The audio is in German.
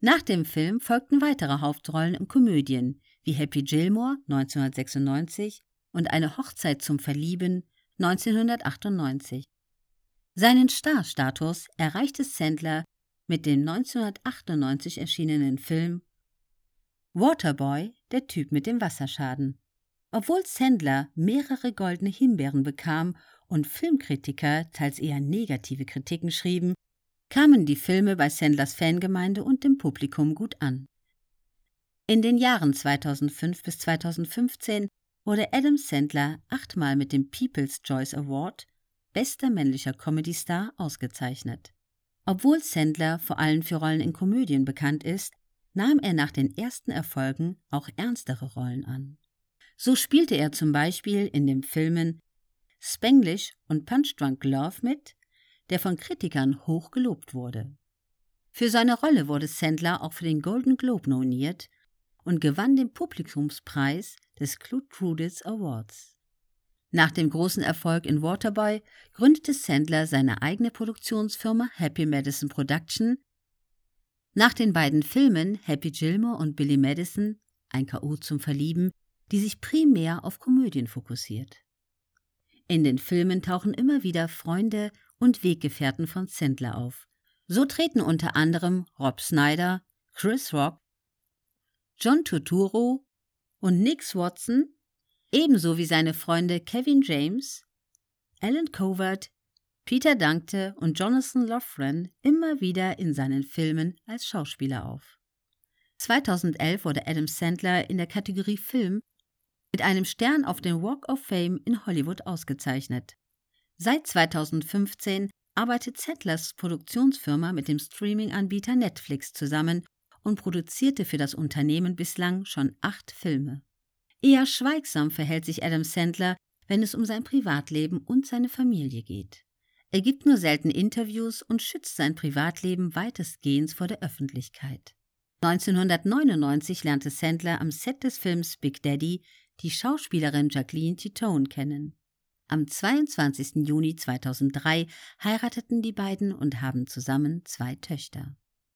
Nach dem Film folgten weitere Hauptrollen in Komödien wie Happy Gilmore 1996 und Eine Hochzeit zum Verlieben 1998. Seinen Starstatus erreichte Sandler mit dem 1998 erschienenen Film Waterboy, der Typ mit dem Wasserschaden. Obwohl Sandler mehrere goldene Himbeeren bekam und Filmkritiker teils eher negative Kritiken schrieben, kamen die Filme bei Sandlers Fangemeinde und dem Publikum gut an. In den Jahren 2005 bis 2015 wurde Adam Sandler achtmal mit dem People's Choice Award Bester männlicher Comedy-Star ausgezeichnet. Obwohl Sandler vor allem für Rollen in Komödien bekannt ist, nahm er nach den ersten Erfolgen auch ernstere Rollen an. So spielte er zum Beispiel in den Filmen Spanglish und Punch Drunk Love mit, der von Kritikern hoch gelobt wurde. Für seine Rolle wurde Sandler auch für den Golden Globe nominiert und gewann den Publikumspreis des Clute Crudits Awards. Nach dem großen Erfolg in Waterboy gründete Sandler seine eigene Produktionsfirma Happy Madison Production nach den beiden Filmen Happy Gilmore und Billy Madison, ein K.O. zum Verlieben, die sich primär auf Komödien fokussiert. In den Filmen tauchen immer wieder Freunde und Weggefährten von Sandler auf. So treten unter anderem Rob Snyder, Chris Rock, John Turturro und Nick Watson, ebenso wie seine Freunde Kevin James, Alan Covert, Peter Dankte und Jonathan Loughran immer wieder in seinen Filmen als Schauspieler auf. 2011 wurde Adam Sandler in der Kategorie Film mit einem Stern auf den Walk of Fame in Hollywood ausgezeichnet. Seit 2015 arbeitet Sandlers Produktionsfirma mit dem Streaming-Anbieter Netflix zusammen und produzierte für das Unternehmen bislang schon acht Filme. Eher schweigsam verhält sich Adam Sandler, wenn es um sein Privatleben und seine Familie geht. Er gibt nur selten Interviews und schützt sein Privatleben weitestgehend vor der Öffentlichkeit. 1999 lernte Sandler am Set des Films Big Daddy die Schauspielerin Jacqueline Titone kennen. Am 22. Juni 2003 heirateten die beiden und haben zusammen zwei Töchter.